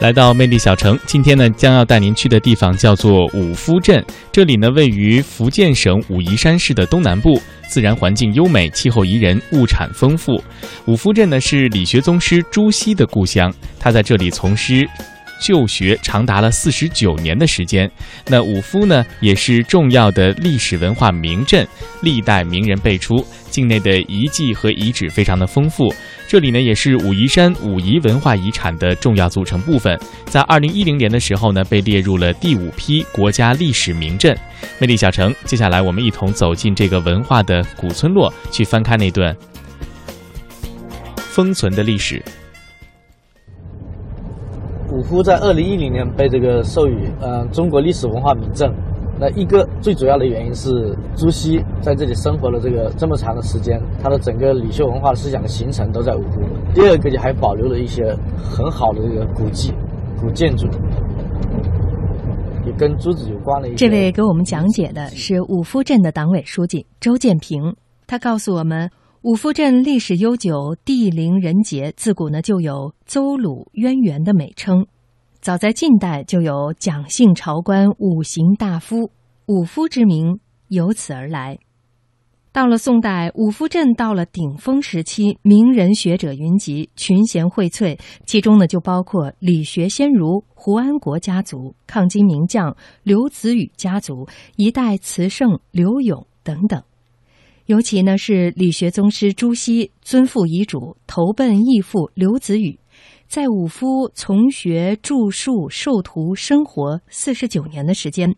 来到魅力小城，今天呢将要带您去的地方叫做五夫镇。这里呢位于福建省武夷山市的东南部，自然环境优美，气候宜人，物产丰富。五夫镇呢是理学宗师朱熹的故乡，他在这里从师。就学长达了四十九年的时间，那五夫呢也是重要的历史文化名镇，历代名人辈出，境内的遗迹和遗址非常的丰富。这里呢也是武夷山武夷文化遗产的重要组成部分，在二零一零年的时候呢被列入了第五批国家历史名镇。魅力小城，接下来我们一同走进这个文化的古村落，去翻开那段封存的历史。五夫在二零一零年被这个授予呃中国历史文化名镇，那一个最主要的原因是朱熹在这里生活了这个这么长的时间，他的整个理学文化思想的形成都在五夫。第二个就还保留了一些很好的这个古迹、古建筑，也跟朱子有关的一些。这位给我们讲解的是五夫镇的党委书记周建平，他告诉我们。五夫镇历史悠久，地灵人杰，自古呢就有邹鲁渊源的美称。早在晋代就有蒋姓朝官五行大夫，五夫之名由此而来。到了宋代，五夫镇到了顶峰时期，名人学者云集，群贤荟萃，其中呢就包括理学先儒胡安国家族、抗金名将刘子宇家族、一代词圣刘永等等。尤其呢是理学宗师朱熹遵父遗嘱投奔义父刘子宇，在武夫从学著述授徒生活四十九年的时间。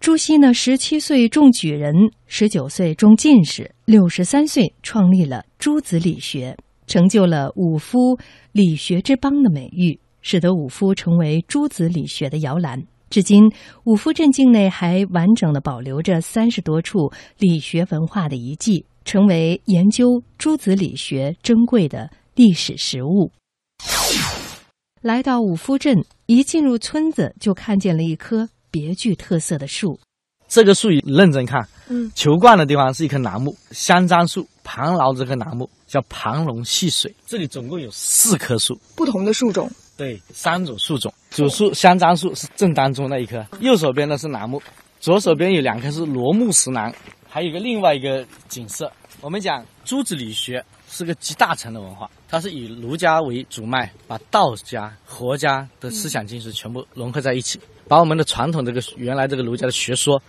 朱熹呢十七岁中举人，十九岁中进士，六十三岁创立了朱子理学，成就了武夫理学之邦的美誉，使得武夫成为朱子理学的摇篮。至今，五夫镇境内还完整的保留着三十多处理学文化的遗迹，成为研究诸子理学珍贵的历史实物。来到五夫镇，一进入村子就看见了一棵别具特色的树。这个树认真看，嗯，球冠的地方是一棵楠木，香樟树盘牢这棵楠木叫盘龙戏水。这里总共有四棵树，不同的树种。对，三种树种，主树香樟树是正当中那一棵，右手边的是楠木，左手边有两棵是罗木石楠，还有一个另外一个景色。我们讲朱子理学是个集大成的文化，它是以儒家为主脉，把道家、佛家的思想精神全部融合在一起，把我们的传统这个原来这个儒家的学说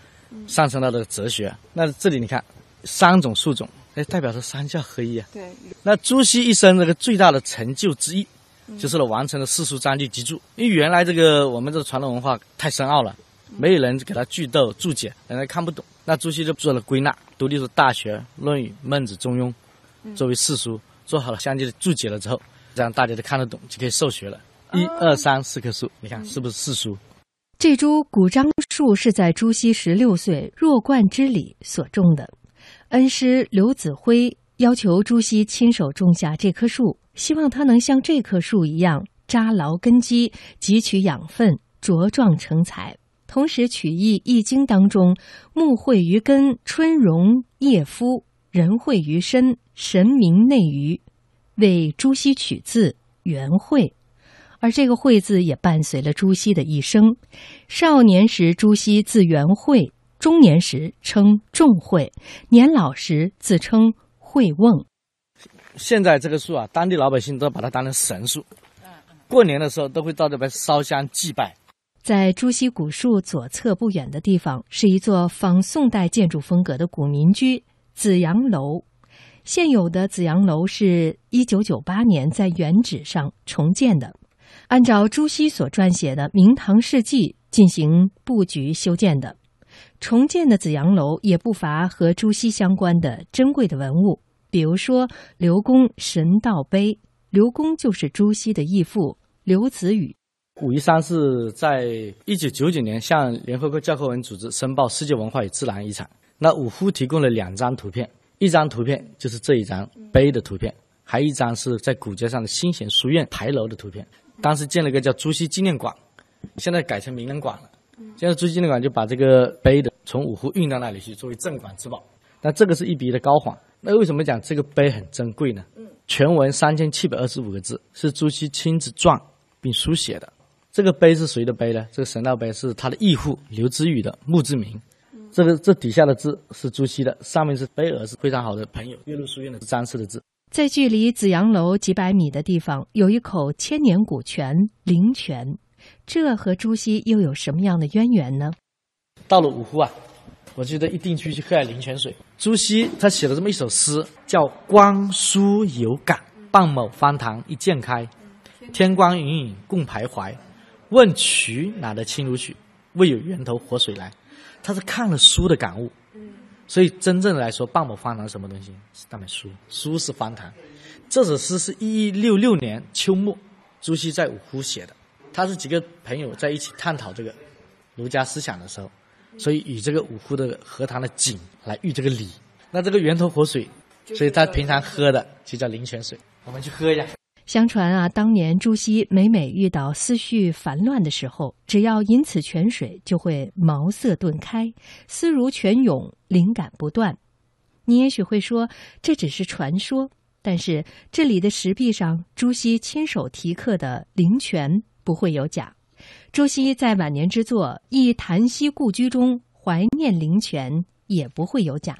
上升到这个哲学。那这里你看，三种树种，哎，代表着三教合一啊。对。那朱熹一生这个最大的成就之一。就是了，完成了四书章句集注。因为原来这个我们这个传统文化太深奥了，没有人给他句读注解，人家看不懂。那朱熹就做了归纳，独立出《大学》《论语》《孟子》《中庸》，作为四书，做好了相应的注解了之后，这样大家都看得懂，就可以授学了。一二三四棵树，你看是不是四书？这株古樟树是在朱熹十六岁弱冠之礼所种的，恩师刘子辉要求朱熹亲手种下这棵树。希望他能像这棵树一样扎牢根基，汲取养分，茁壮成才。同时取意《易经》当中“木会于根，春荣叶夫；人会于身，神明内娱”，为朱熹取字元惠。而这个“惠”字也伴随了朱熹的一生。少年时，朱熹字元惠；中年时称仲惠；年老时自称惠翁。现在这个树啊，当地老百姓都把它当成神树，过年的时候都会到这边烧香祭拜。在朱熹古树左侧不远的地方，是一座仿宋代建筑风格的古民居紫阳楼。现有的紫阳楼是一九九八年在原址上重建的，按照朱熹所撰写的《明堂事迹》进行布局修建的。重建的紫阳楼也不乏和朱熹相关的珍贵的文物。比如说刘公神道碑，刘公就是朱熹的义父刘子宇。武夷山是在一九九九年向联合国教科文组织申报世界文化与自然遗产。那五夫提供了两张图片，一张图片就是这一张碑的图片，还一张是在古街上的新贤书院牌楼的图片。当时建了个叫朱熹纪念馆，现在改成名人馆了。现在朱熹纪念馆就把这个碑的从五湖运到那里去，作为镇馆之宝。那这个是一笔的高仿。那为什么讲这个碑很珍贵呢？全文三千七百二十五个字，是朱熹亲自撰并书写的。这个碑是谁的碑呢？这个神道碑是他的义父刘知宇的墓志铭。这个这底下的字是朱熹的，上面是碑额是非常好的朋友岳麓书院的张氏的字。在距离紫阳楼几百米的地方，有一口千年古泉灵泉，这和朱熹又有什么样的渊源呢？到了五湖啊，我觉得一定去去喝点灵泉水。朱熹他写了这么一首诗，叫《光疏有感》，半亩方塘一鉴开，天光云影共徘徊。问渠哪得清如许？为有源头活水来。他是看了书的感悟。所以真正的来说，半亩方塘什么东西？是那本书，书是方塘。这首诗是一一六六年秋末，朱熹在五湖写的。他是几个朋友在一起探讨这个儒家思想的时候，所以以这个五湖的荷塘的景来喻这个理。那这个源头活水，所以他平常喝的就叫灵泉水。我们去喝一下。相传啊，当年朱熹每每遇到思绪烦乱的时候，只要饮此泉水，就会茅塞顿开，思如泉涌，灵感不断。你也许会说这只是传说，但是这里的石壁上，朱熹亲手题刻的灵泉不会有假。朱熹在晚年之作《忆檀溪故居》中怀念灵泉，也不会有假。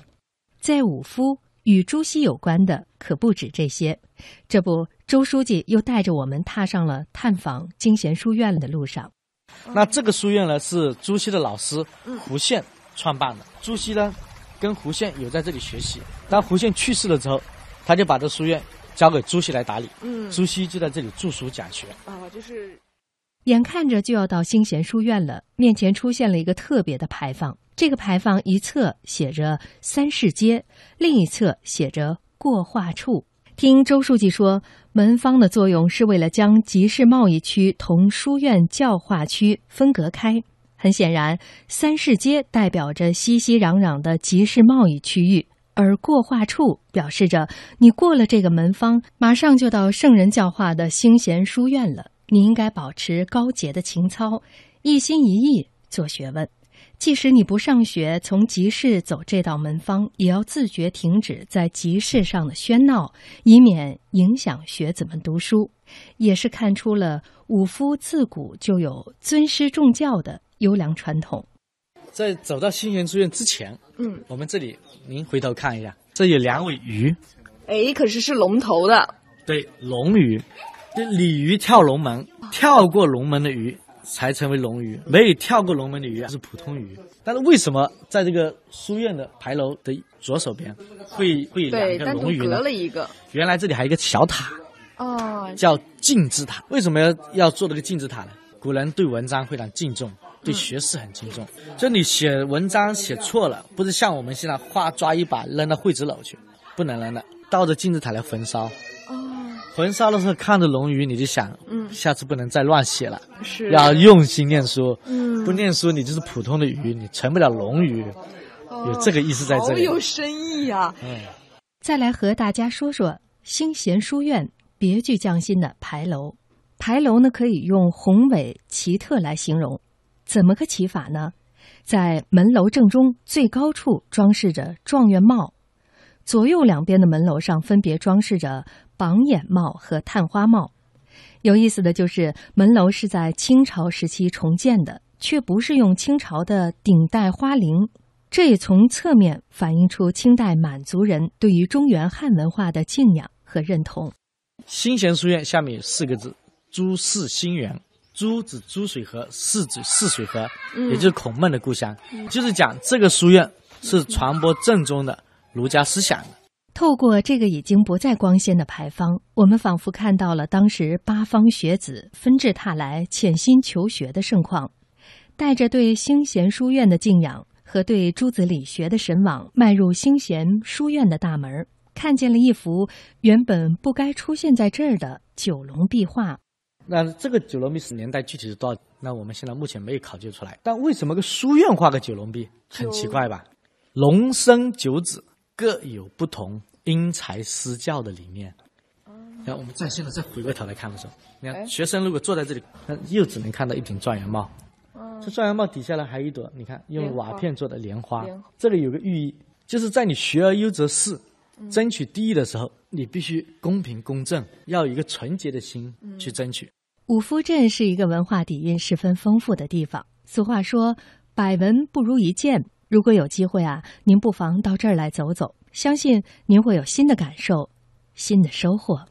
在五夫。与朱熹有关的可不止这些，这不，周书记又带着我们踏上了探访经贤书院的路上。那这个书院呢，是朱熹的老师胡宪创办的。朱熹呢，跟胡宪有在这里学习。当胡宪去世了之后，他就把这书院交给朱熹来打理。嗯，朱熹就在这里著书讲学。啊，就是。眼看着就要到兴贤书院了，面前出现了一个特别的牌坊。这个牌坊一侧写着“三市街”，另一侧写着“过化处”。听周书记说，门方的作用是为了将集市贸易区同书院教化区分隔开。很显然，三市街代表着熙熙攘攘的集市贸易区域，而过化处表示着你过了这个门方，马上就到圣人教化的兴贤书院了。你应该保持高洁的情操，一心一意做学问。即使你不上学，从集市走这道门方，也要自觉停止在集市上的喧闹，以免影响学子们读书。也是看出了武夫自古就有尊师重教的优良传统。在走到新贤书院之前，嗯，我们这里您回头看一下，这有两尾鱼，哎，可是是龙头的，对，龙鱼。这鲤鱼跳龙门，跳过龙门的鱼才成为龙鱼，没有跳过龙门的鱼是普通鱼。但是为什么在这个书院的牌楼的左手边会会有两个龙鱼呢？隔了一个。原来这里还有一个小塔，哦，叫镜之塔。为什么要要做这个镜之塔呢？古人对文章非常敬重，对学识很敬重。就你写文章写错了，不是像我们现在画抓一把扔到会子篓去，不能扔的，到这敬之塔来焚烧。焚烧的时候看着龙鱼，你就想，嗯，下次不能再乱写了，是。要用心念书，嗯，不念书你就是普通的鱼，你成不了龙鱼，有这个意思在这里，好有深意呀。嗯，再来和大家说说兴贤书院别具匠心的牌楼，牌楼呢可以用宏伟奇特来形容，怎么个奇法呢？在门楼正中最高处装饰着状元帽，左右两边的门楼上分别装饰着。榜眼帽和探花帽，有意思的就是门楼是在清朝时期重建的，却不是用清朝的顶戴花翎，这也从侧面反映出清代满族人对于中原汉文化的敬仰和认同。新贤书院下面有四个字：朱氏新园。朱指朱水河，泗指泗水河，也就是孔孟的故乡，就是讲这个书院是传播正宗的儒家思想的。透过这个已经不再光鲜的牌坊，我们仿佛看到了当时八方学子纷至沓来、潜心求学的盛况。带着对兴贤书院的敬仰和对朱子理学的神往，迈入兴贤书院的大门，看见了一幅原本不该出现在这儿的九龙壁画。那这个九龙壁是年代具体是多少？那我们现在目前没有考究出来。但为什么个书院画个九龙壁，很奇怪吧？龙生九子。各有不同因材施教的理念。那我们再现在再回过头来看的时候，你看学生如果坐在这里，那又只能看到一顶状元帽。这状元帽底下呢还有一朵，你看用瓦片做的莲花。这里有个寓意，就是在你学而优则仕、争取第一的时候，你必须公平公正，要有一个纯洁的心去争取。五夫镇是一个文化底蕴十分丰富的地方。俗话说“百闻不如一见”，如果有机会啊，您不妨到这儿来走走，相信您会有新的感受，新的收获。